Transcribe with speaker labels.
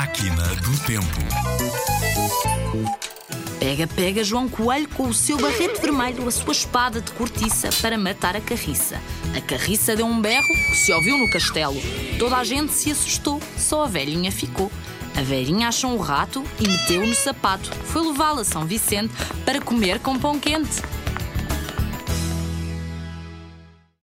Speaker 1: Máquina do Tempo.
Speaker 2: Pega, pega João Coelho com o seu barrete vermelho, a sua espada de cortiça para matar a carriça. A carriça deu um berro que se ouviu no castelo. Toda a gente se assustou, só a velhinha ficou. A velhinha achou um rato e meteu no sapato. Foi levá-la a São Vicente para comer com pão quente.